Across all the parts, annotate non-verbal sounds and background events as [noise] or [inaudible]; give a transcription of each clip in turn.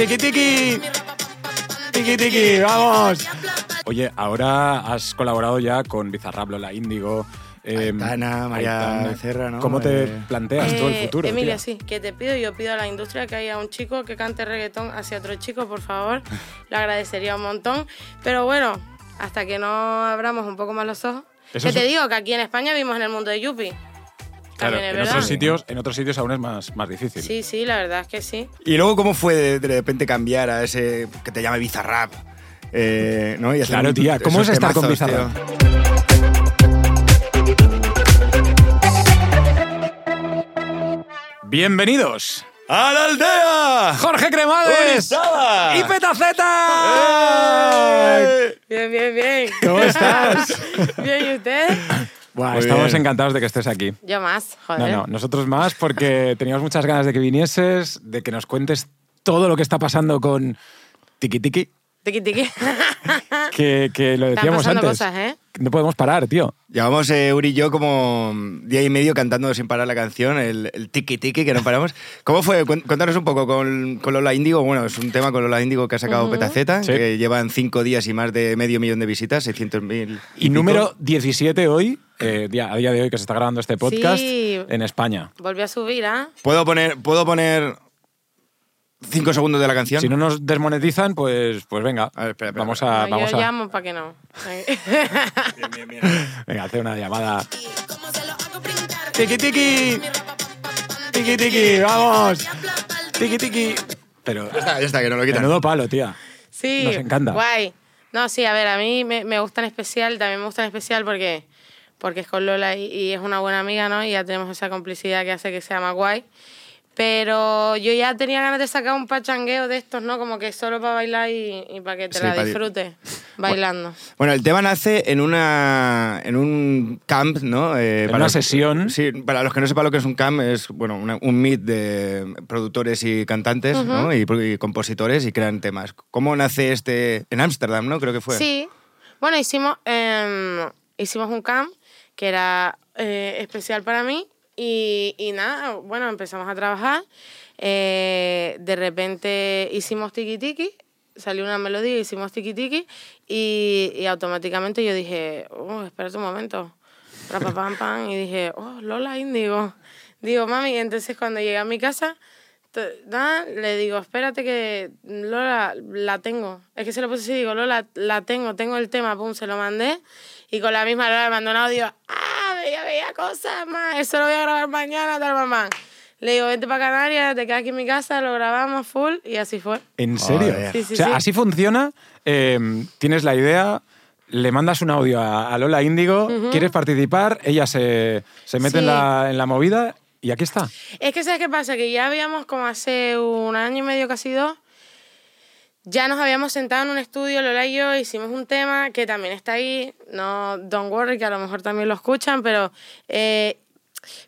Tiki tiki. Tiki tiki, vamos. Oye, ahora has colaborado ya con Bizarrap, Lola Índigo. eh, Aitana, María Aitana. Becerra, ¿no? ¿Cómo te Eh, planteas todo el Eh, futuro? Emilia, tía? sí, que te pido, yo pido a la industria que haya un chico que cante reggaetón hacia otro chico, por favor. [laughs] Lo agradecería un montón. Pero bueno, hasta que no abramos un poco más los ojos. Que te digo que aquí en España vivimos en el mundo de Yupi. Claro, También es en verdad. otros, sitios, en otros sitios aún es más, más difícil. Sí, sí, la verdad es que sí. Y luego, ¿cómo fue de, de repente cambiar a ese que te llame Bizarrap? Eh, ¿no? Y hacer Claro, un- tía, ¿cómo esos es estar con temazos, Bizarrap? tío. Bienvenidos, ¡A la aldea! Jorge Cremades y Petaceta. ¡Eh! Bien, bien, bien. ¿Cómo estás? [laughs] bien, ¿y usted? Buah, Muy estamos bien. encantados de que estés aquí. Yo más, No, joder. no, nosotros más porque [laughs] teníamos muchas ganas de que vinieses, de que nos cuentes todo lo que está pasando con Tiki Tiki, Tiqui, tiqui. [laughs] que, que lo decíamos antes. cosas, ¿eh? No podemos parar, tío. Llevamos eh, Uri y yo como día y medio cantando sin parar la canción, el, el tiki tiki que no paramos. ¿Cómo fue? Cuéntanos un poco con, con Lola Índigo. Bueno, es un tema con Lola Índigo que ha sacado Ujú. Petaceta, Sí. que llevan cinco días y más de medio millón de visitas, 600.000. Y número 17 hoy, eh, día- a día de hoy que se está grabando este podcast, Sí. en España. Volví a subir, ¿ah? ¿Puedo poner, ¿Puedo poner cinco segundos de la canción? Si no nos desmonetizan, pues, pues venga, A ver, espera, espera, vamos a... No, vamos yo a llamo para que no. Bien, bien, bien. venga, hacer una llamada. Tiki Tiki. Tiki Tiki, vamos. Tiki Tiki. Pero Ya está, ya está, que no lo quitan. menudo palo, tía. Sí, Nos encanta. Guay. No, sí, a ver, a mí me, me gusta en especial, también me gusta en especial porque, porque es con Lola y, y es una buena amiga, ¿no? Y ya tenemos esa complicidad que hace que sea más guay. Pero yo ya tenía ganas de sacar un pachangueo de estos, ¿no? Como que solo para bailar y, y para que te Sí, la para di- disfrutes [laughs] bailando. Bueno, el tema nace en una en un camp, ¿no? Eh, En una los- sesión. Sí, para los que no sepan lo que es un camp, es bueno una- un meet de productores y cantantes, ¿no? Y, y compositores y crean temas. ¿Cómo nace este en Ámsterdam, no? Creo que fue. Sí. Bueno, hicimos, em, hicimos un camp que era eh, especial para mí y, y nada, bueno, empezamos a trabajar. Eh, de repente hicimos tiki tiki, salió una melodía, hicimos tiki tiki y, y automáticamente yo dije, oh, espérate un momento, pam, pam, y dije, oh, Lola Índigo. Digo, mami, entonces cuando llegué a mi casa, nada, le digo, espérate que Lola, la tengo. Es que se lo puse así, digo, Lola, la tengo, tengo el tema, pum, se lo mandé. Y con la misma Lola me mandó un ah, veía, veía cosas más, eso lo voy a grabar mañana, tal, mamá. Le digo, vente para Canarias, te quedas aquí en mi casa, lo grabamos full, y así fue. ¿En serio? Sí, sí, o sea, sí. así funciona. eh, tienes la idea, le mandas un audio a, Lola Índigo, quieres participar, ella se, se mete en, la, en la movida y aquí está. Es que, ¿sabes qué pasa? Que ya habíamos, como hace un año y medio, casi dos, ya nos habíamos sentado en un estudio, Lola y yo, hicimos un tema que también está ahí, no Don't Worry, que a lo mejor también lo escuchan, pero... eh,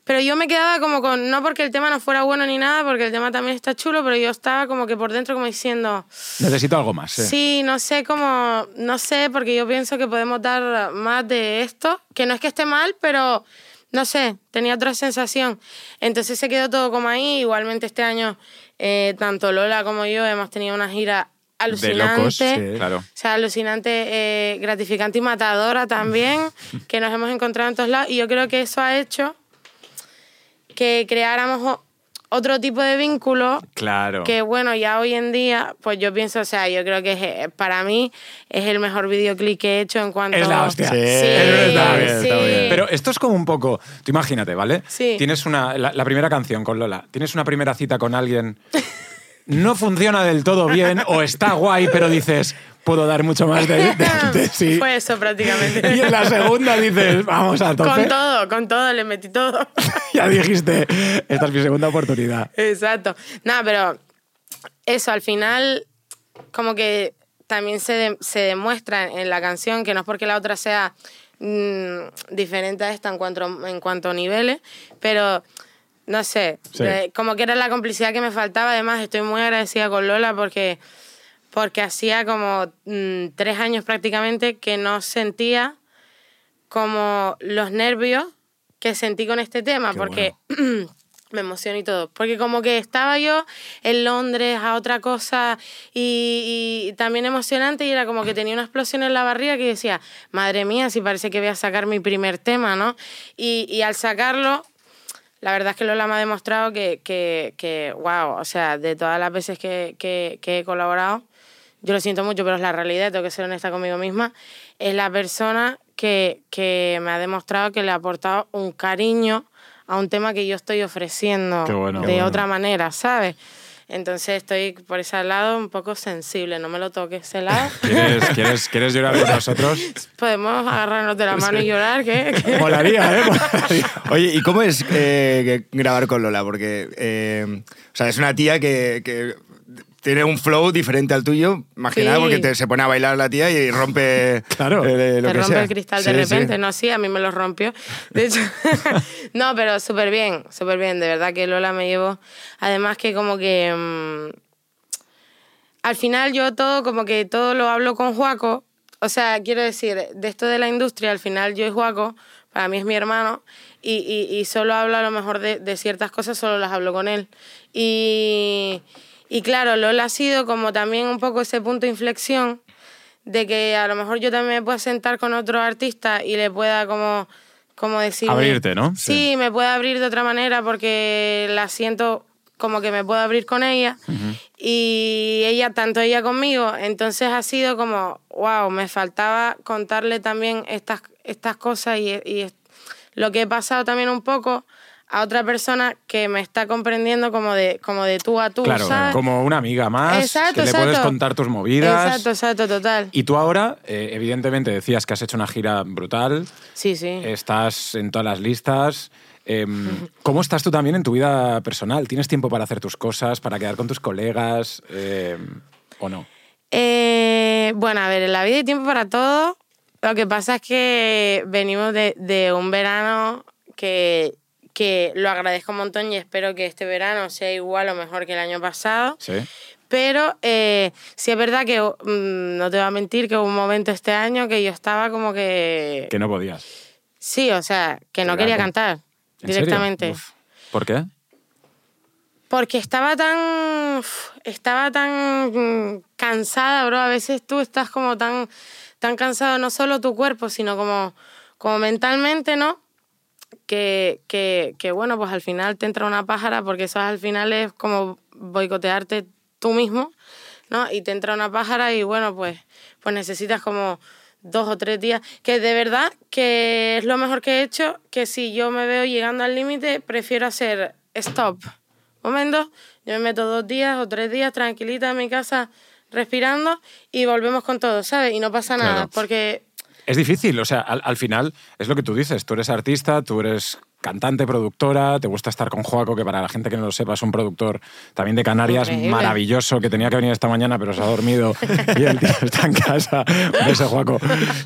pero yo me quedaba como con, no porque el tema no fuera bueno ni nada, porque el tema también está chulo, pero yo estaba como que por dentro como diciendo, Necesito algo más. sí. sí, no sé cómo, no sé, porque yo pienso que podemos dar más de esto, que no es que esté mal, pero no sé, tenía otra sensación. Entonces se quedó todo como ahí, igualmente este año, eh, tanto Lola como yo hemos tenido una gira De alucinante. locos, sí, claro. O sea, alucinante, eh, gratificante y matadora también, [laughs] que nos hemos encontrado en todos lados. Y yo creo que eso ha hecho que creáramos otro tipo de vínculo Claro. que bueno, ya hoy en día, pues yo pienso, o sea, yo creo que es, eh, para mí es el mejor videoclip que he hecho en cuanto Es la hostia. Sí, Sí, está bien, sí. está bien. Pero esto es como un poco. Tú imagínate, ¿vale? Sí. Tienes una. La, la primera canción con Lola. Tienes una primera cita con alguien. [laughs] No funciona del todo bien o está guay, pero dices, puedo dar mucho más de, de- de [laughs] sí. Fue eso prácticamente. Y en la segunda dices, vamos a tope. con todo, con todo, le metí todo. [laughs] ya dijiste, esta es mi segunda oportunidad. Exacto. Nada, pero eso al final como que también se, de- se demuestra en la canción que no es porque la otra sea mm, diferente a esta en cuanto, en cuanto a niveles, pero no sé, Sí. eh, como que era la complicidad que me faltaba. Además, estoy muy agradecida con Lola porque, porque hacía como mm, tres años prácticamente que no sentía como los nervios que sentí con este tema, Qué porque [clears throat] me emociono y todo. Porque como que estaba yo en Londres a otra cosa y, y también emocionante y era como que tenía una explosión en la barriga que decía, madre mía, si parece que voy a sacar mi primer tema, ¿no? Y, y al sacarlo, la verdad es que Lola me ha demostrado que, que, que wow, o sea, de todas las veces que, que, que he colaborado, yo lo siento mucho, pero es la realidad, tengo que ser honesta conmigo misma, es la persona que, que me ha demostrado que le ha aportado un cariño a un tema que yo estoy ofreciendo bueno. de bueno. otra manera, ¿sabes? Entonces estoy por ese lado un poco sensible, no me lo toques ese lado. [laughs] ¿Quieres, quieres, ¿Quieres llorar con nosotros? [laughs] Podemos agarrarnos de la mano y llorar, ¿qué? [laughs] ¿Qué? Molaría, ¿eh? Molaría. Oye, ¿y cómo es eh, grabar con Lola? Porque, eh, o sea, es una tía que, que tiene un flow diferente al tuyo, más que Sí. nada porque te- se pone a bailar la tía y rompe [laughs] Claro. eh, lo Te que rompe sea. el cristal Sí, de sí. repente, no, sí, a mí me lo rompió. De hecho, [laughs] no, pero súper bien, súper bien, de verdad que Lola me llevó. Además que como que mm, al final yo todo, como que todo lo hablo con Juaco. O sea, quiero decir, de esto de la industria, al final yo y Juaco, para mí es mi hermano, y, y, y solo hablo a lo mejor de, de ciertas cosas, solo las hablo con él. Y, y claro, Lola ha sido como también un poco ese punto de inflexión de que a lo mejor yo también me pueda sentar con otro artista y le pueda como, como decir... Abrirte, ¿no? Sí, Sí. me puede abrir de otra manera porque la siento como que me puedo abrir con ella y ella, tanto ella conmigo, entonces ha sido como, wow, me faltaba contarle también estas, estas cosas y, y lo que he pasado también un poco a otra persona que me está comprendiendo como de, como de tú a tú, Claro, ¿sabes? como una amiga más, Exacto, que le exacto. puedes contar tus movidas. Exacto, exacto, total. Y tú ahora, eh, evidentemente, decías que has hecho una gira brutal, Sí, sí. estás en todas las listas. Em, [laughs] ¿Cómo estás tú también en tu vida personal? ¿Tienes tiempo para hacer tus cosas, para quedar con tus colegas em, o no? Eh, bueno, a ver, en la vida hay tiempo para todo. Lo que pasa es que venimos de, de un verano que, que lo agradezco un montón y espero que este verano sea igual o mejor que el año pasado. Sí. Pero eh, sí es verdad que, mm, no te voy a mentir, que hubo un momento este año que yo estaba como que... Que no podías. Sí, o sea, que no quería cantar directamente. ¿Por qué? Porque estaba tan. Estaba tan mm, cansada, bro. A veces tú estás como tan, tan cansado, no solo tu cuerpo, sino como, como mentalmente, ¿no? Que, que, que, bueno, pues al final te entra una pájara, porque eso al final es como boicotearte tú mismo, ¿no? Y te entra una pájara y bueno, pues, pues necesitas como dos o tres días. Que de verdad que es lo mejor que he hecho, que si yo me veo llegando al límite, prefiero hacer stop. Momento, yo me meto dos días o tres días tranquilita en mi casa respirando y volvemos con todo, ¿sabes? Y no pasa nada, Claro. porque Es difícil, o sea, al, al final es lo que tú dices, tú eres artista, tú eres cantante, productora, te gusta estar con Joaco, que para la gente que no lo sepa es un productor también de Canarias Increíble. maravilloso, que tenía que venir esta mañana pero se ha dormido [laughs] y el tío está en casa. Un beso, Joaco.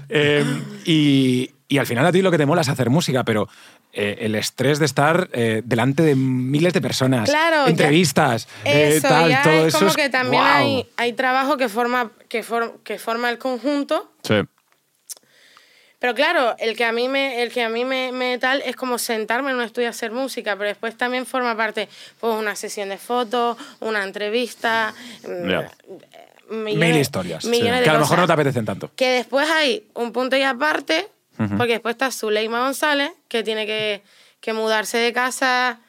Eh, y, y al final a ti lo que te mola es hacer música, pero eh, el estrés de estar eh, delante de miles de personas, Claro, ya- entrevistas, eh, eso tal, ya todo es eso como es- que también hay, hay trabajo que forma, que, for- que forma el conjunto. Sí. Pero claro, el que a mí me, el que a mí me, me tal es como sentarme en un estudio a hacer música, pero después también forma parte pues una sesión de fotos, una entrevista, mm, Ya. millones- Mil historias, sí, millones de que a lo mejor no te apetecen tanto. Que después hay un punto y aparte, porque después está Zuleima González, que tiene que, que mudarse de casa,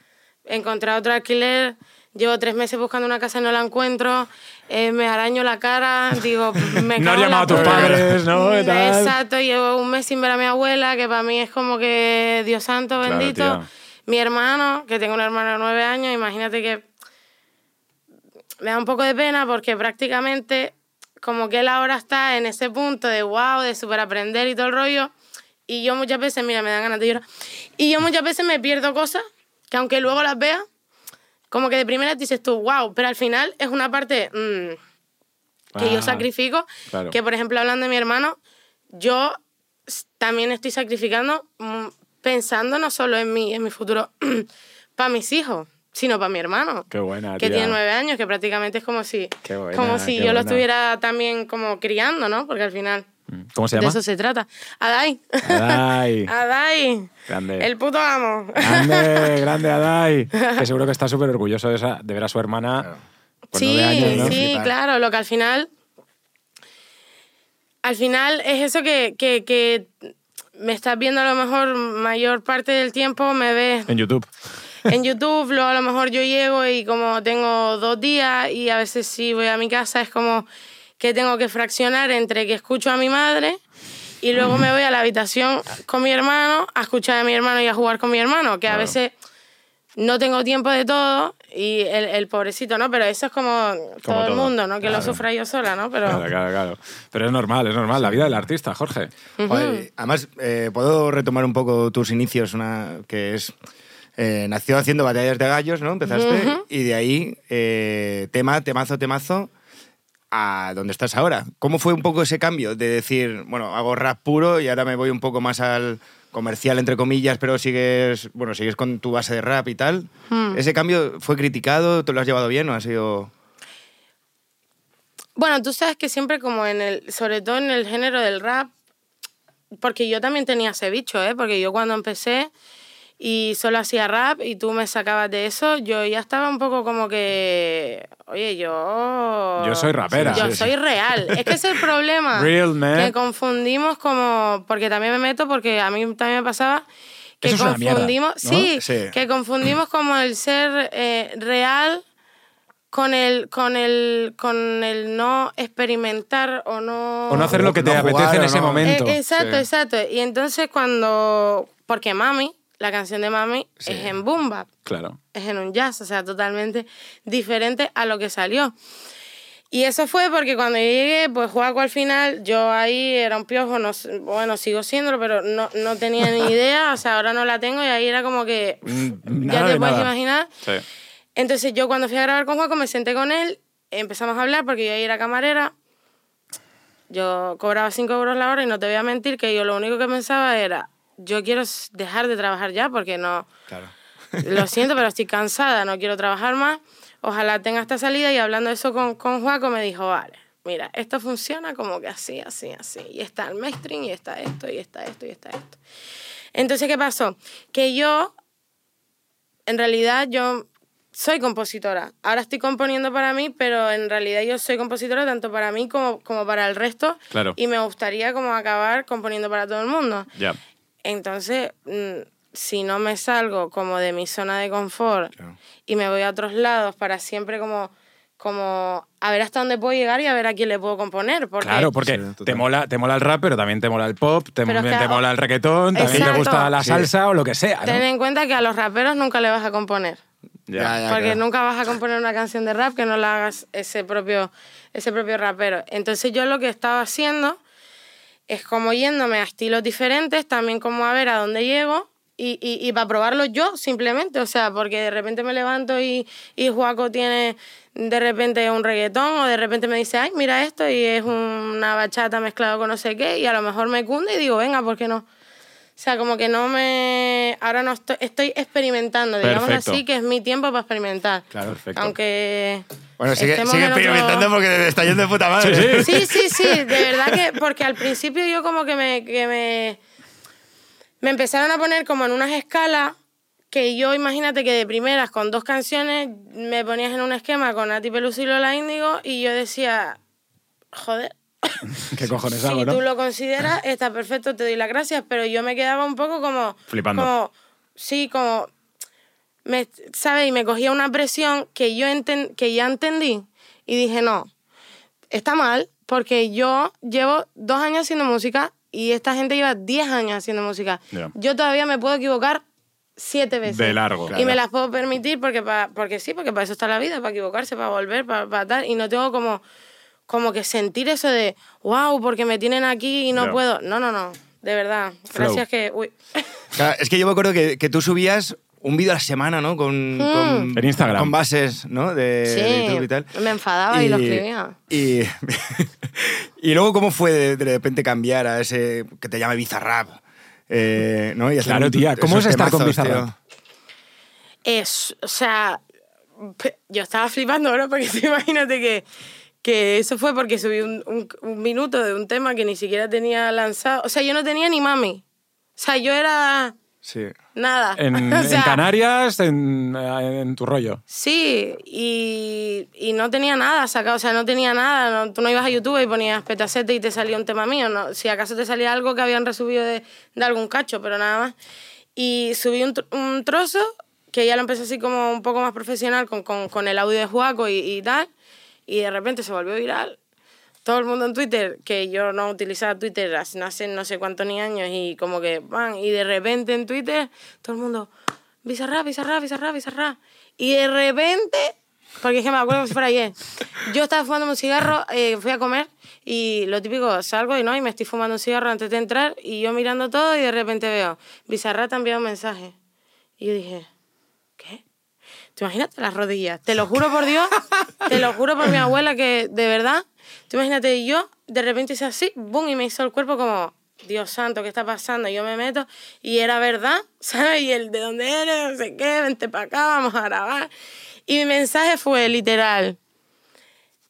encontrar otro alquiler. Llevo tres meses buscando una casa y no la encuentro. eh, me araño la cara, digo, [laughs] me No has llamado a tus padres, ¿no? ¿Qué tal? Exacto, llevo un mes sin ver a mi abuela, que para mí es como que Dios santo, Claro, bendito. tía. mi hermano, que tengo un hermano de nueve años, imagínate que me da un poco de pena porque prácticamente como que él ahora está en ese punto de wow, de super aprender y todo el rollo. Y yo muchas veces, mira, me dan ganas de llorar. Y yo muchas veces me pierdo cosas que aunque luego las vea, como que de primera dices tú, wow, pero al final es una parte mm, que yo Ah, sacrifico. claro. Que por ejemplo, hablando de mi hermano, yo también estoy sacrificando mm, pensando no solo en mí, en mi futuro, [clears throat] para mis hijos, sino para mi hermano. Qué buena, Que tía. tiene nueve años, que prácticamente es como si, buena, como si yo lo estuviera también como criando, ¿no? Porque al final... ¿Cómo se De llama? eso se trata. Adai. Adai. [laughs] Adai. Grande. El puto amo. Grande, [laughs] grande Adai. Que seguro que está súper orgulloso de, esa, de ver a su hermana. Claro. con sí, nueve años, ¿no? sí, claro. Lo que al final. Al final es eso que, que, que me estás viendo a lo mejor mayor parte del tiempo, me ves En YouTube. en YouTube, luego a lo mejor yo llego y como tengo dos días y a veces si voy a mi casa es como que tengo que fraccionar entre que escucho a mi madre y luego me voy a la habitación con mi hermano a escuchar a mi hermano y a jugar con mi hermano, que a Claro. veces no tengo tiempo de todo y el, el pobrecito, ¿no? Pero eso es como, todo el mundo, ¿no? Que claro. lo sufra yo sola, ¿no? Pero... Claro, claro, claro. Pero es normal, es normal. La vida del artista, Jorge. Joder, además, eh, puedo retomar un poco tus inicios, una que es... eh, nació haciendo batallas de gallos, ¿no? Empezaste, y de ahí, eh, tema, temazo, temazo, a donde estás ahora. ¿Cómo fue un poco ese cambio de decir, bueno, hago rap puro y ahora me voy un poco más al comercial, entre comillas, pero sigues, bueno, sigues con tu base de rap y tal? ¿Ese cambio fue criticado? ¿Te lo has llevado bien o ha sido...? Bueno, tú sabes que siempre como en el, sobre todo en el género del rap, porque yo también tenía ese bicho, ¿eh? Porque yo cuando empecé y solo hacía rap y tú me sacabas de eso, yo ya estaba un poco como que, oye, yo... Yo soy rapera. Yo Sí, sí. soy real. Es que es el problema. [laughs] Real, man. Que confundimos como, porque también me meto, porque a mí también me pasaba que Eso es una mierda, confundimos, ¿no? sí, Sí. que confundimos como el ser eh, real con el, con el, con el no experimentar o no... O no hacer lo que te No jugar apetece en ese no. momento. Eh, exacto, Sí. exacto. Y entonces cuando... Porque Mami, la canción de Mami, Sí. es en boom bap, Claro. es en un jazz, o sea, totalmente diferente a lo que salió. Y eso fue porque cuando llegué, pues Juaco al final, yo ahí era un piojo, no, bueno, sigo siéndolo, pero no, no tenía ni [laughs] idea, o sea, ahora no la tengo y ahí era como que, Mm, ya te de puedes nada. imaginar. Sí. Entonces yo cuando fui a grabar con Juaco me senté con él, empezamos a hablar porque yo ahí era camarera, yo cobraba 5 euros la hora y no te voy a mentir que yo lo único que pensaba era, yo quiero dejar de trabajar ya porque no, Claro. [laughs] lo siento, pero estoy cansada, no quiero trabajar más, ojalá tenga esta salida y hablando de eso con, con Juaco me dijo, vale, mira, esto funciona como que así, así, así, y está el mainstream y está esto, y está esto, y está esto. Entonces, ¿qué pasó? Que yo, en realidad, yo soy compositora. Ahora estoy componiendo para mí, pero en realidad yo soy compositora tanto para mí como, como para el resto. Claro. Y me gustaría como acabar componiendo para todo el mundo. Ya. Entonces, mm, si no me salgo como de mi zona de confort Claro. y me voy a otros lados para siempre como, como a ver hasta dónde puedo llegar y a ver a quién le puedo componer. Porque, Claro, porque Sí, te, mola, te mola el rap, pero también te mola el pop, te, Pero es que- te mola el reggaetón, también te gusta la Sí. salsa o lo que sea. ¿no? Ten en cuenta que a los raperos nunca le vas a componer. Ya. Ya, ya. Porque claro. nunca vas a componer una canción de rap que no la hagas ese propio, ese propio rapero. Entonces yo lo que estaba haciendo es como yéndome a estilos diferentes, también como a ver a dónde llego y, y, y para probarlo yo simplemente. O sea, porque de repente me levanto y, y Juaco tiene de repente un reggaetón o de repente me dice, ay, mira esto y es una bachata mezclado con no sé qué y a lo mejor me cunde y digo, venga, ¿por qué no? O sea, como que no me... Ahora no estoy, estoy experimentando, digamos Perfecto. así, que es mi tiempo para experimentar. Claro, perfecto. Aunque... Bueno, sigue, estemos sigue en otro- experimentando porque te está yendo de puta madre. Sí, sí, sí, de verdad que... Porque al principio yo como que me... Que me, me empezaron a poner como en unas escalas que yo, imagínate que de primeras, con dos canciones, me ponías en un esquema con Nati Peluso y Lola Índigo y yo decía, joder, ¿Qué cojones si hago, no? tú lo consideras, está perfecto, te doy las gracias, pero yo me quedaba un poco como... Flipando. Como, sí, como... Me, ¿Sabes? Y me cogía una presión que yo enten- que ya entendí y dije, no, está mal, porque yo llevo dos años haciendo música y esta gente lleva diez años haciendo música. Ya. Yo todavía me puedo equivocar siete veces. De largo. Y Claro. me las puedo permitir porque, pa- porque sí, porque para eso está la vida, para equivocarse, para volver, para, para tal. Y no tengo como, como que sentir eso de, wow, porque me tienen aquí y no Ya. puedo. No, no, no, de verdad. Flow. Gracias que... Uy. [laughs] Claro, es que yo me acuerdo que, que tú subías un vídeo a la semana, ¿no? Con, con- En Instagram. Con bases, ¿no? De, de YouTube y tal. Sí, me enfadaba y, lo escribía. Y, [laughs] y luego, ¿cómo fue de, de repente cambiar a ese que te llama Bizarrap? Eh, ¿no? Y Claro, tía, ¿cómo es estar con Bizarrap? Es, o sea, yo estaba flipando ahora porque [laughs] tú imagínate que, que eso fue porque subí un, un- un minuto de un tema que ni siquiera tenía lanzado. O sea, yo no tenía ni mami. O sea, yo era Sí. nada. En, [laughs] O en Canarias, en, en tu rollo. Sí, y, y no tenía nada sacado, o sea, no tenía nada. no- tú no ibas a YouTube y ponías petacete y te salía un tema mío. No, si acaso te salía algo que habían resubido de, de algún cacho, pero nada más. Y subí un, un trozo que ya lo empecé así como un poco más profesional con, con, con el audio de Juaco y, y tal. Y de repente se volvió viral. Todo el mundo en Twitter, que yo no utilizaba Twitter hace no sé cuántos ni años, y como que, van, y de repente en Twitter, todo el mundo, Bizarra, Bizarra, Bizarra, Bizarra. Y de repente, porque es que me acuerdo como si fuera ayer, yo estaba fumando un cigarro, eh, fui a comer, y lo típico, salgo y no, y me estoy fumando un cigarro antes de entrar, y yo mirando todo, y de repente veo, Bizarra te ha enviado un mensaje. Y yo dije, ¿qué? ¿Te imaginas las rodillas? Te lo juro por Dios, te lo juro por mi abuela que de verdad, tú imagínate yo, de repente hice así, boom, y me hizo el cuerpo como, Dios santo, ¿qué está pasando? Yo me meto y era verdad, [laughs] ¿sabes? Y el de dónde eres, no sé qué, vente para acá, vamos a grabar. Y mi mensaje fue literal,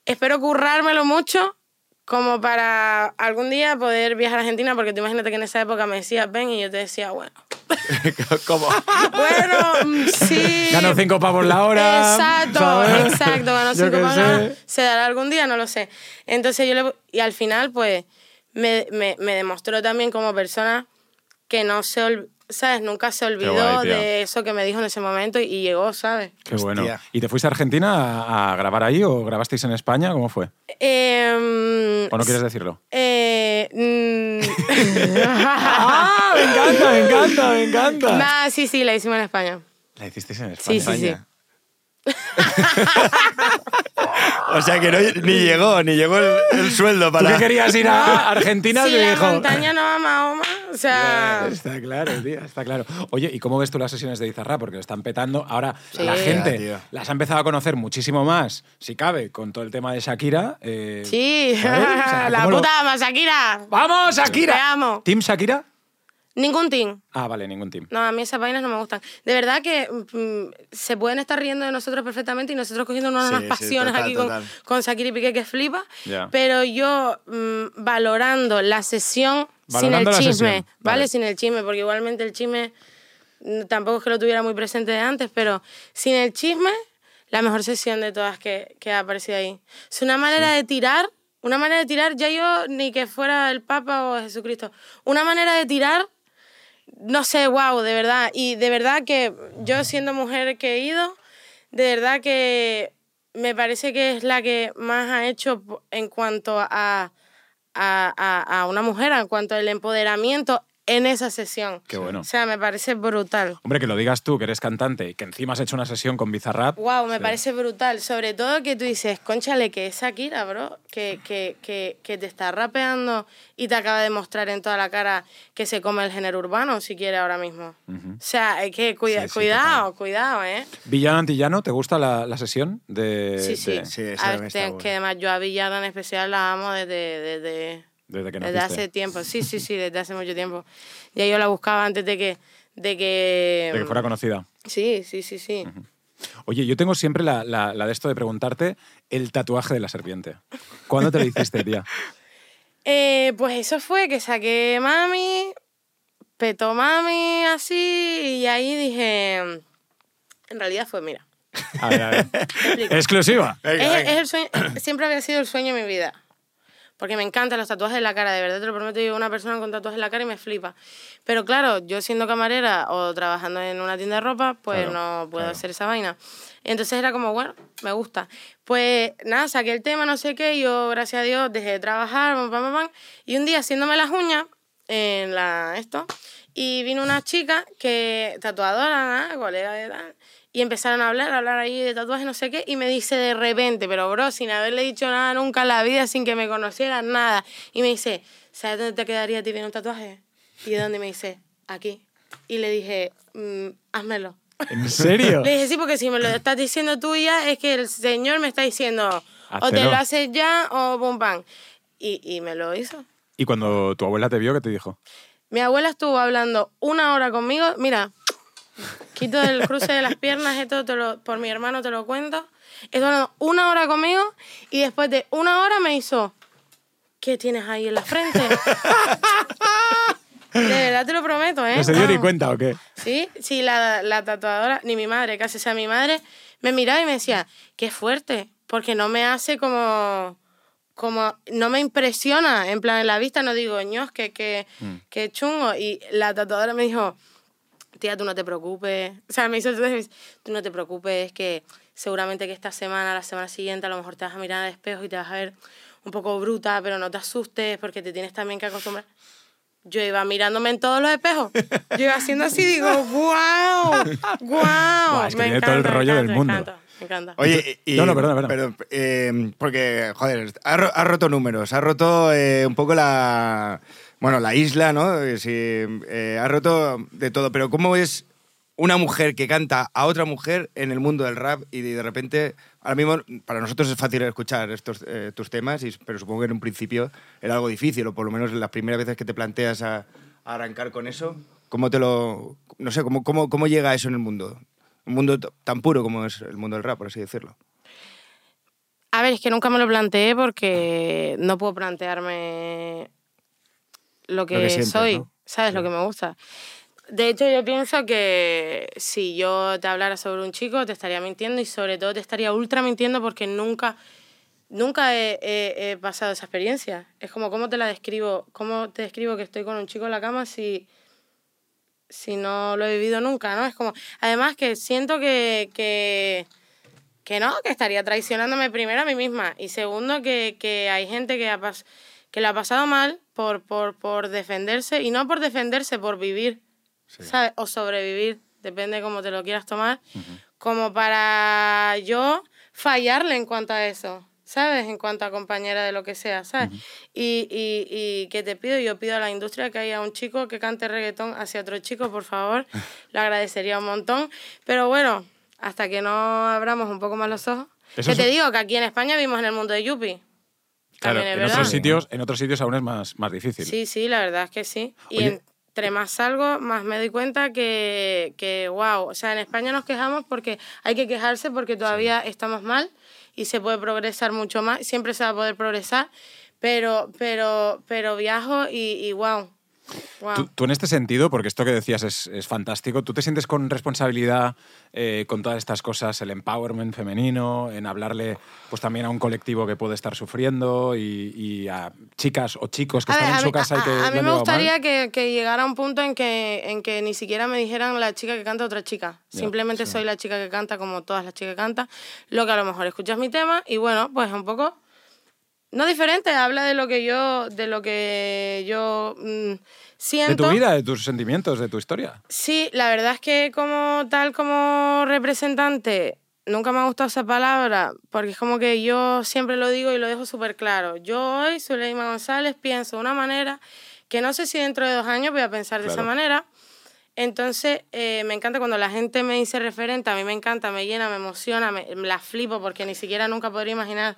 espero currármelo mucho como para algún día poder viajar a Argentina, porque tú imagínate que en esa época me decías, ven, y yo te decía, bueno, [laughs] ¿Cómo? bueno, mm, sí. Gano cinco pavos la hora. Exacto, ¿sabes? exacto. Ganó [laughs] Yo cinco pavos la hora. Se dará algún día, no lo sé. Entonces yo le... Y al final, pues, me, me, me demostró también como persona que no se olvidó, ¿sabes? Nunca se olvidó guay, de eso que me dijo en ese momento y llegó, ¿sabes? Qué bueno. ¿Y te fuiste a Argentina a, a grabar ahí o grabasteis en España? ¿Cómo fue? Eh, ¿O no quieres decirlo? eh, mm, [laughs] ¡Ah! Me encanta, me encanta, me encanta. Nah, sí, sí, la hicimos en España. La hicisteis en Sí, España. sí, sí. España. [laughs] o sea que no, ni llegó, ni llegó el, el sueldo ¿Tú para. que querías ir a Argentina? Si te la dijo- montaña no va a Mahoma, o sea... Está claro, tío, está claro. Oye, ¿y cómo ves tú las sesiones de Izarra? Porque lo están petando. Ahora Sí. la gente las ha empezado a conocer muchísimo más, si cabe, con todo el tema de Shakira. eh, Sí, ¿sabes? O sea, [laughs] la ¿cómo lo- puta Masakira. ¡Vamos, Shakira! Te amo. ¿Team Shakira? Ningún team. Ah, vale, ningún team. No, a mí esas vainas no me gustan. De verdad que mm, se pueden estar riendo de nosotros perfectamente y nosotros cogiendo unas, Sí, unas sí, pasiones total, aquí con, total. con Shakira y Piqué que flipa. Pero yo mm, valorando la sesión Valorando sin el chisme, ¿vale? vale. Sin el chisme, porque igualmente el chisme mm, tampoco es que lo tuviera muy presente de antes, pero sin el chisme, la mejor sesión de todas que, que ha aparecido ahí. Es una manera de tirar, una manera de tirar, ya yo ni que fuera el Papa o Jesucristo, una manera de tirar no sé, wow, de verdad. Y de verdad que yo siendo mujer que he ido, de verdad que me parece que es la que más ha hecho en cuanto a, a, a, a una mujer, en cuanto al empoderamiento en esa sesión. Qué bueno. O sea, me parece brutal. Hombre, que lo digas tú, que eres cantante y que encima has hecho una sesión con Bizarrap. Wow, me Sí. parece brutal. Sobre todo que tú dices, conchale, que es Shakira, bro, que, que, que, que te está rapeando y te acaba de mostrar en toda la cara que se come el género urbano, si quiere, ahora mismo. O sea, hay que cuida- Sí, sí, cuidado, cuidado, ¿eh? Villano Antillano, ¿te gusta la, la sesión? De, Sí, sí. de- Sí, esa A ver, que además yo a Villada en especial la amo desde, desde, desde que desde naciste. hace tiempo. Sí, sí, sí, desde hace mucho tiempo. Ya yo la buscaba antes de que... De que, De que fuera conocida. Sí, sí, sí, sí. Oye, yo tengo siempre la, la- la de esto de preguntarte el tatuaje de la serpiente. ¿Cuándo te lo hiciste, tía? [laughs] Eh, pues eso fue que saqué mami, petó mami así, y ahí dije. En realidad fue, mira. A ver, a ver. [laughs] Exclusiva. Venga, Es- venga. es el sueño- siempre había sido el sueño de mi vida. Porque me encantan los tatuajes en la cara, de verdad te lo prometo. Yo una persona con tatuajes en la cara y me flipa. Pero claro, yo siendo camarera o trabajando en una tienda de ropa, pues Claro, no puedo claro. hacer esa vaina. Entonces era como, bueno, me gusta. Pues nada, saqué el tema, no sé qué, yo, gracias a Dios, dejé de trabajar, pam, pam, pam, y un día haciéndome las uñas, en la, esto, y vino una chica que, tatuadora, nada, colega de tal, y empezaron a hablar, a hablar ahí de tatuajes, no sé qué, y me dice de repente, pero bro, sin haberle dicho nada nunca en la vida, sin que me conocieran, nada, y me dice, ¿sabes dónde te quedaría ti bien un tatuaje? Y de dónde me dice, aquí. Y le dije, "Mm, házmelo. ¿En serio? [laughs] Le dije, sí, porque si me lo estás diciendo tú ya, es que el señor me está diciendo, o te lo haces ya o pum pam. Y, y me lo hizo. Y cuando tu abuela te vio, ¿qué te dijo? Mi abuela estuvo hablando una hora conmigo. Mira, quito el cruce de las piernas, esto te lo, por mi hermano te lo cuento. estuvo hablando una hora conmigo y después de una hora me hizo, ¿qué tienes ahí en la frente? [laughs] de verdad te lo prometo, ¿eh? ¿No se dio ni No. cuenta o qué? Sí, sí, la, la tatuadora, ni mi madre, casi, sea, mi madre me miraba y me decía, qué fuerte, porque no me hace como, como, no me impresiona, en plan, en la vista no digo, ños, que, que, que chungo, y la tatuadora me dijo, tía, tú no te preocupes, o sea, me hizo, tú no te preocupes, que seguramente que esta semana, la semana siguiente, a lo mejor te vas a mirar al espejo y te vas a ver un poco bruta, pero no te asustes, porque te tienes también que acostumbrar. Yo iba mirándome en todos los espejos. Yo iba haciendo así y digo, [laughs] ¡guau! ¡guau! Buah, es que tiene todo el rollo del mundo. Me encanta, me encanta. Oye, y, No, no, perdona, perdona. pero, eh, porque, joder, ha, ro- ha roto números, ha roto eh, un poco la, bueno, la isla, ¿no? Eh, Sí, eh, ha roto de todo, pero ¿cómo es una mujer que canta a otra mujer en el mundo del rap y de repente, ahora mismo, para nosotros es fácil escuchar estos, eh, tus temas, y- pero supongo que en un principio era algo difícil, o por lo menos las primeras veces que te planteas a, arrancar con eso, ¿cómo te lo, no sé, cómo, cómo, cómo llega eso en el mundo? Un mundo tan puro como es el mundo del rap, por así decirlo. A ver, es que nunca me lo planteé porque no puedo plantearme lo que, que sientes, soy, ¿no? ¿sabes? Lo que me gusta. De hecho, yo pienso que si yo te hablara sobre un chico, te estaría mintiendo y sobre todo te estaría ultra mintiendo porque nunca, nunca he, he- he pasado esa experiencia. Es como, ¿cómo te la describo? ¿Cómo te describo que estoy con un chico en la cama si, si no lo he vivido nunca, ¿no? Es como, además que siento que, que, que no, que estaría traicionándome primero a mí misma y segundo que, que hay gente que, ha pas- que lo ha pasado mal por, por, por defenderse y no por defenderse, por vivir, ¿sabes? O sobrevivir, depende cómo te lo quieras tomar, como para yo fallarle en cuanto a eso. ¿Sabes? En cuanto a compañera de lo que sea, ¿sabes? y, y, y que te pido, yo pido a la industria que haya un chico que cante reggaetón hacia otro chico, por favor. [laughs] Lo agradecería un montón. Pero bueno, hasta que no abramos un poco más los ojos. Eso que te digo que aquí en España vivimos en el mundo de Yuppie. Claro, en verdad. otros, sitios, en otros sitios aún es más, más difícil. Sí, sí, la verdad es que sí. Y entre más salgo, más me doy cuenta que, que, wow, o sea, en España nos quejamos porque hay que quejarse porque todavía estamos mal y se puede progresar mucho más, siempre se va a poder progresar, pero, pero, pero viajo y, y wow. Wow. Tú, tú en este sentido, porque esto que decías es, es fantástico, ¿tú te sientes con responsabilidad eh, con todas estas cosas, el empowerment femenino, en hablarle pues también a un colectivo que puede estar sufriendo y, y a chicas o chicos que A están ver, en a su mí- casa y que a- a mí me gustaría que, que llegara un punto en que, en que ni siquiera me dijeran la chica que canta otra chica. Ya, Simplemente soy la chica que canta como todas las chicas que cantan. Lo que a lo mejor escuchas mi tema y bueno, pues un poco no diferente, habla de lo que yo de lo que yo mm, De siento. tu vida, de tus sentimientos, de tu historia. Sí, la verdad es que como tal, como representante, nunca me ha gustado esa palabra, porque es como que yo siempre lo digo y lo dejo súper claro. Yo hoy, Zuleima González, pienso de una manera que no sé si dentro de dos años voy a pensar de esa manera. Entonces, eh, me encanta cuando la gente me dice referente, a mí me encanta, me llena, me emociona, me, la flipo, porque ni siquiera nunca podría imaginar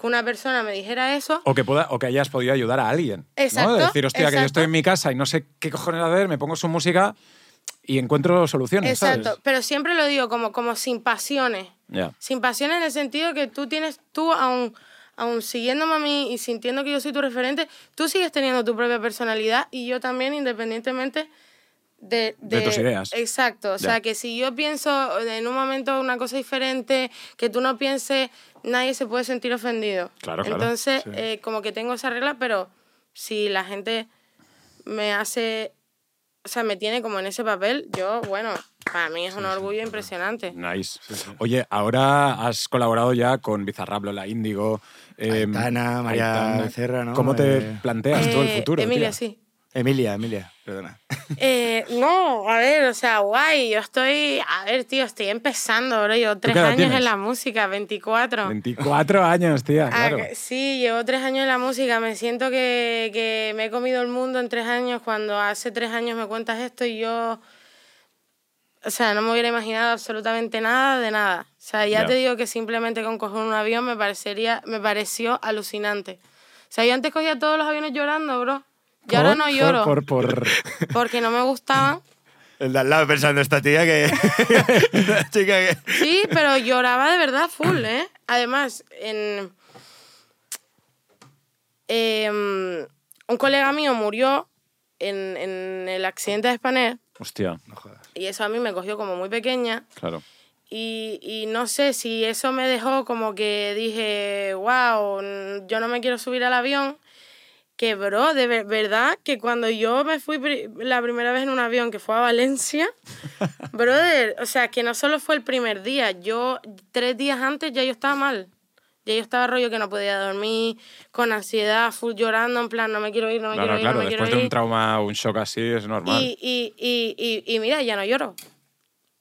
que una persona me dijera eso. O que, pueda, o que hayas podido ayudar a alguien. Exacto, ¿no? Decir, hostia, que yo exacto. estoy en mi casa y no sé qué cojones hacer, me pongo su música y encuentro soluciones. Exacto, ¿sabes? pero siempre lo digo como, como sin pasiones. Ya. Sin pasión en el sentido que tú tienes, tú aún, aún siguiéndome a mí y sintiendo que yo soy tu referente, tú sigues teniendo tu propia personalidad y yo también independientemente de... De tus ideas. Exacto, o Ya. sea que si yo pienso en un momento una cosa diferente, que tú no pienses, nadie se puede sentir ofendido. Claro, claro, Entonces, sí. eh, como que tengo esa regla, pero si la gente me hace... O sea, me tiene como en ese papel, yo, bueno, para mí es un orgullo impresionante. Nice. Oye, ahora has colaborado ya con Bizarrap, Lola Índigo. eh, Aitana, María Aitana. Becerra, ¿no? ¿Cómo te Eh, planteas tú el Eh, futuro? Emilia, tía? sí. Emilia, Emilia, perdona. [laughs] Eh, no, a ver, o sea, guay, yo estoy, a ver, tío, estoy empezando, bro, llevo tres años tienes? en la música, 24. 24 años, tía, Ah, claro. sí, llevo tres años en la música, me siento que, que me he comido el mundo en tres años, cuando hace tres años me cuentas esto y yo, o sea, no me hubiera imaginado absolutamente nada de nada. O sea, ya Ya. te digo que simplemente con coger un avión me, parecería, me pareció alucinante. O sea, yo antes cogía todos los aviones llorando, bro. Y ahora ¿Por? no Por- lloro. Por, por, porque no me gustaban El de al lado pensando esta tía que... esta [laughs] [laughs] chica que... Sí, pero lloraba de verdad full, ¿eh? Además, en... em, un colega mío murió en, en el accidente de Spanair Hostia, No jodas. y eso a mí me cogió como muy pequeña claro. y, y no sé si eso me dejó como que dije, wow, yo no me quiero subir al avión. Que, bro, de ver- verdad que cuando yo me fui pri- la primera vez en un avión que fue a Valencia, [laughs] brother, o sea, que no solo fue el primer día, yo tres días antes ya yo estaba mal. Ya yo estaba rollo que no podía dormir, con ansiedad, full llorando, en plan, no me quiero ir, no me Claro, quiero ir, claro. no me quiero Después de un ir. trauma, un shock así, es normal. Y, y, y, y, y mira, ya no lloro.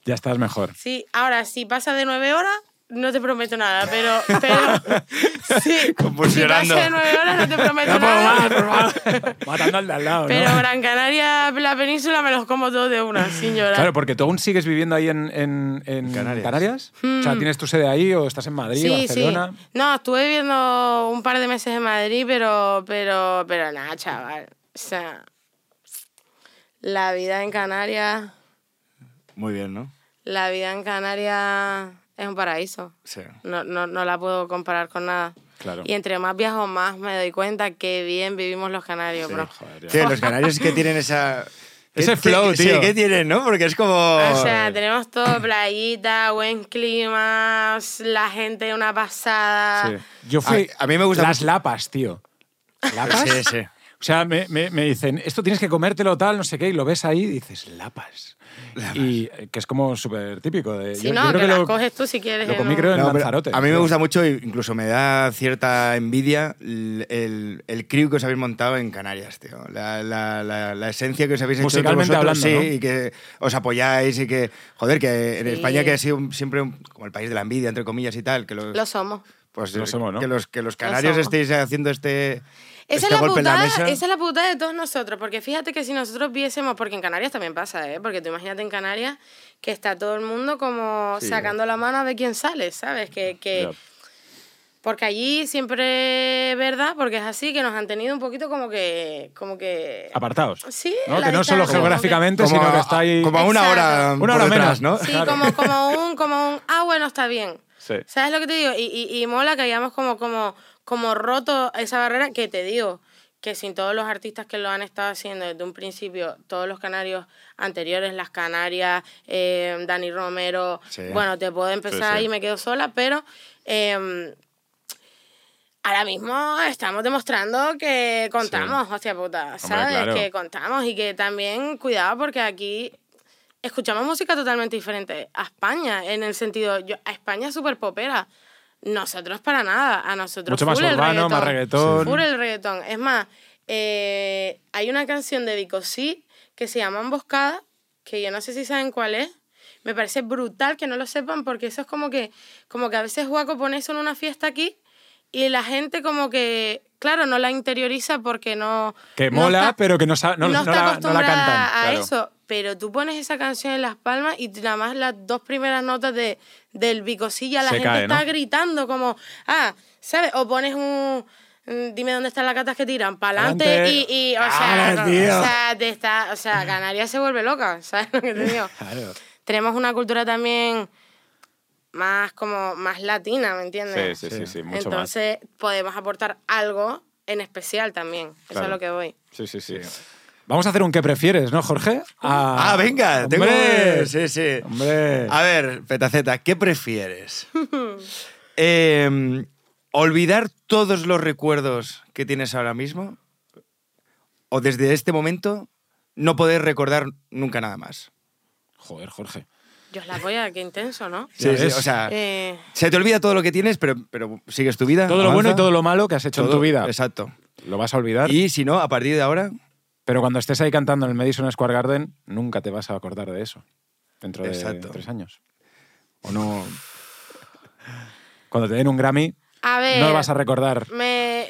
Ya estás mejor. Sí, ahora, si pasa de nueve horas, no te prometo nada, pero... pero [laughs] sí, si pasa de nueve horas, no te [laughs] prometo No nada. más, por. [laughs] Matando al de al lado, Pero ¿no? Gran Canaria, la península, me los como todos de una, sin llorar. Claro, porque tú aún sigues viviendo ahí en, en, en Canarias. O sea, ¿tienes tu sede ahí o estás en Madrid, Hmm. sí, Barcelona? sí. No, estuve viviendo un par de meses en Madrid, pero, pero, pero nada, chaval. O sea, la vida en Canarias, Muy bien, ¿no? la vida en Canarias es un paraíso. Sí. No, no, no la puedo comparar con nada. Claro. Y entre más viajo, más me doy cuenta que bien vivimos los canarios, bro. Joder. Sí, los canarios sí que tienen esa... Ese ¿Qué- flow, tío. Sí, ¿qué tienen, no? Porque es como... O sea, tenemos todo, playita, buen clima, la gente una pasada. Sí. Yo fui... A- a mí me gusta Las lapas, tío. ¿Lapas? Sí, sí. O sea, me, me, me dicen, esto tienes que comértelo tal, no sé qué, y lo ves ahí y dices, lapas. Y eh, que es como súper típico. De, Si yo- no, yo creo que, las lo- coges tú si quieres. lo comí, creo, en No, pero Lanzarote. a mí me gusta mucho, e incluso me da cierta envidia el, el, el crew que os habéis montado en Canarias, tío. La, la, la, la esencia que os habéis hecho Musicalmente vosotros, hablando, sí, ¿no? y que os apoyáis y que, joder, que en Sí. España que ha sido siempre un- como el país de la envidia, entre comillas y tal, que los, Lo somos. pues, Lo somos, ¿no? que los, que los canarios somos. estéis haciendo este, Esa, este es la putada, esa es la putada de todos nosotros, porque fíjate que si nosotros viésemos, porque en Canarias también pasa, ¿eh? porque tú imagínate en Canarias que está todo el mundo como Sí. sacando la mano a ver quién sale, ¿sabes? Que, que. Porque allí siempre es verdad, porque es así, que nos han tenido un poquito como que... Como que Apartados. Sí, ¿no? Que no solo distancia, como que- geográficamente, como, sino que a- está ahí... como a una hora, Una hora detrás, menos. ¿no? Sí, Claro. como, como, un, como un, ah, bueno, está bien. Sí. ¿Sabes lo que te digo? Y, y, y mola que hayamos como, como, como roto esa barrera que te digo que sin todos los artistas que lo han estado haciendo desde un principio, todos los canarios anteriores, Las Canarias, eh, Dani Romero, Sí. bueno, te puedo empezar Sí, sí. y me quedo sola, pero eh, ahora mismo estamos demostrando que contamos, hostia puta, ¿sabes? claro. Que contamos y que también, cuidado, porque aquí escuchamos música totalmente diferente a España, en el sentido, yo, a España es súper popera. Nosotros para nada, a nosotros Mucho más el urbano, más reggaetón. Full el reggaetón. Es más, eh, hay una canción de Vico Sí que se llama Emboscada, que yo no sé si saben cuál es. Me parece brutal que no lo sepan porque eso es como que, como que a veces Juaco pone eso en una fiesta aquí y la gente como que, claro, no la interioriza porque no... Que no mola, está- pero que no, no, no, no está la, no la acostumbrada cantan. a claro. eso. Pero tú pones esa canción en Las Palmas y nada más las dos primeras notas de, del bicosilla, la Se gente cae, está ¿no? gritando como, ah, ¿sabes? O pones un... Dime dónde están las gatas que tiran, para adelante Pa'lante. y, y, o Ah, sea, tío. o sea, te está, o sea, [laughs] Canarias se vuelve loca, ¿sabes lo que te digo? Claro. Tenemos una cultura también más como más latina, ¿me entiendes? Sí, sí, sí, sí, mucho Entonces podemos aportar algo en especial también. Eso Claro. es lo que voy. Sí, sí, sí. Vamos a hacer un qué prefieres, ¿no, Jorge? Ah, venga, tengo... ¡Hombre! Sí, sí. Hombre. A ver, Petaceta, ¿qué prefieres? [laughs] Eh, ¿Olvidar todos los recuerdos que tienes ahora mismo? ¿O desde este momento no poder recordar nunca nada más? Joder, Jorge. Dios la polla, qué intenso, ¿no? Sí, sí, o sea, Eh, se te olvida todo lo que tienes, pero, pero sigues tu vida. Todo lo bueno y todo lo malo que has hecho en tu vida. Exacto. Lo vas a olvidar. Y si no, a partir de ahora, Pero cuando estés ahí cantando en el Madison Square Garden, nunca te vas a acordar de eso. Dentro de Exacto. tres años. O no. Cuando te den un Grammy, a ver. no lo vas a recordar. Me,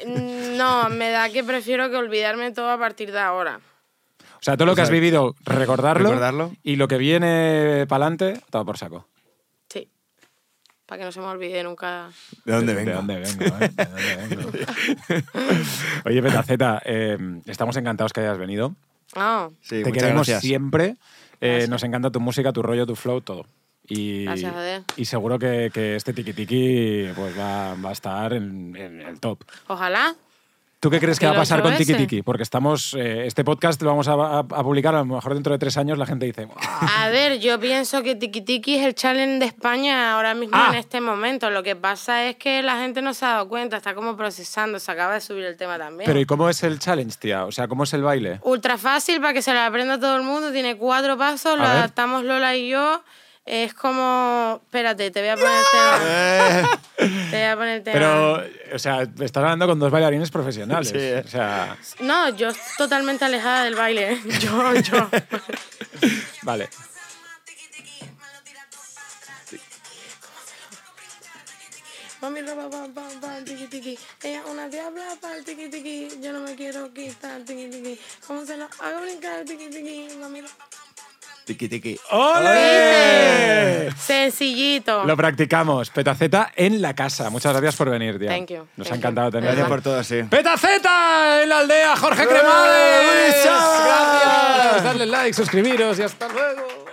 no, me da que prefiero que olvidarme todo a partir de ahora. O sea, todo lo O que has vivido, recordarlo. recordarlo. Y lo que viene para adelante, todo por saco. Para que no se me olvide nunca. ¿de dónde ¿De vengo? dónde vengo? eh? ¿De dónde vengo? Oye, Petaceta, eh, estamos encantados que hayas venido. Ah, Sí, te queremos gracias. siempre. Eh, nos encanta tu música, tu rollo, tu flow, todo. Y, Gracias, joder. y seguro que, que este tiki tiki pues va, va a estar en, en el top. Ojalá. ¿Tú qué crees que va a pasar con Tiki. Tiki? Porque estamos, eh, este podcast lo vamos a, a- a publicar a lo mejor dentro de tres años. La gente dice, "Buah". A ver, yo pienso que Tiki Tiki es el challenge de España ahora mismo Ah. en este momento. Lo que pasa es que la gente no se ha dado cuenta, está como procesando, se acaba de subir el tema también. pero ¿y cómo es el challenge, tía? O sea, ¿cómo es el baile? Ultra fácil para que se lo aprenda todo el mundo, tiene cuatro pasos, lo ver. adaptamos Lola y yo. Es como. Espérate, te voy a poner el tema. [laughs] Te voy a poner el tema. Pero, o sea, estás hablando con dos bailarines profesionales. Sí. O sea, No, yo totalmente alejada del baile. [laughs] Yo, yo. vale. Mami roba pa pa pa tiki tiki. Ella una diabla pa el tiki tiki. Yo no me quiero quitar tiki tiki. ¿Cómo se lo hago brincar tiki tiki? Mami ro- Tiki, tiki. ¡Ole! Sencillito. Lo practicamos. Petaceta en la casa. Muchas gracias por venir, tía. Thank you. Nos Thank ha encantado tener. Gracias por todo, sí. Petaceta en la aldea, Jorge. Cremades. Gracias. Darle like, suscribiros y hasta luego.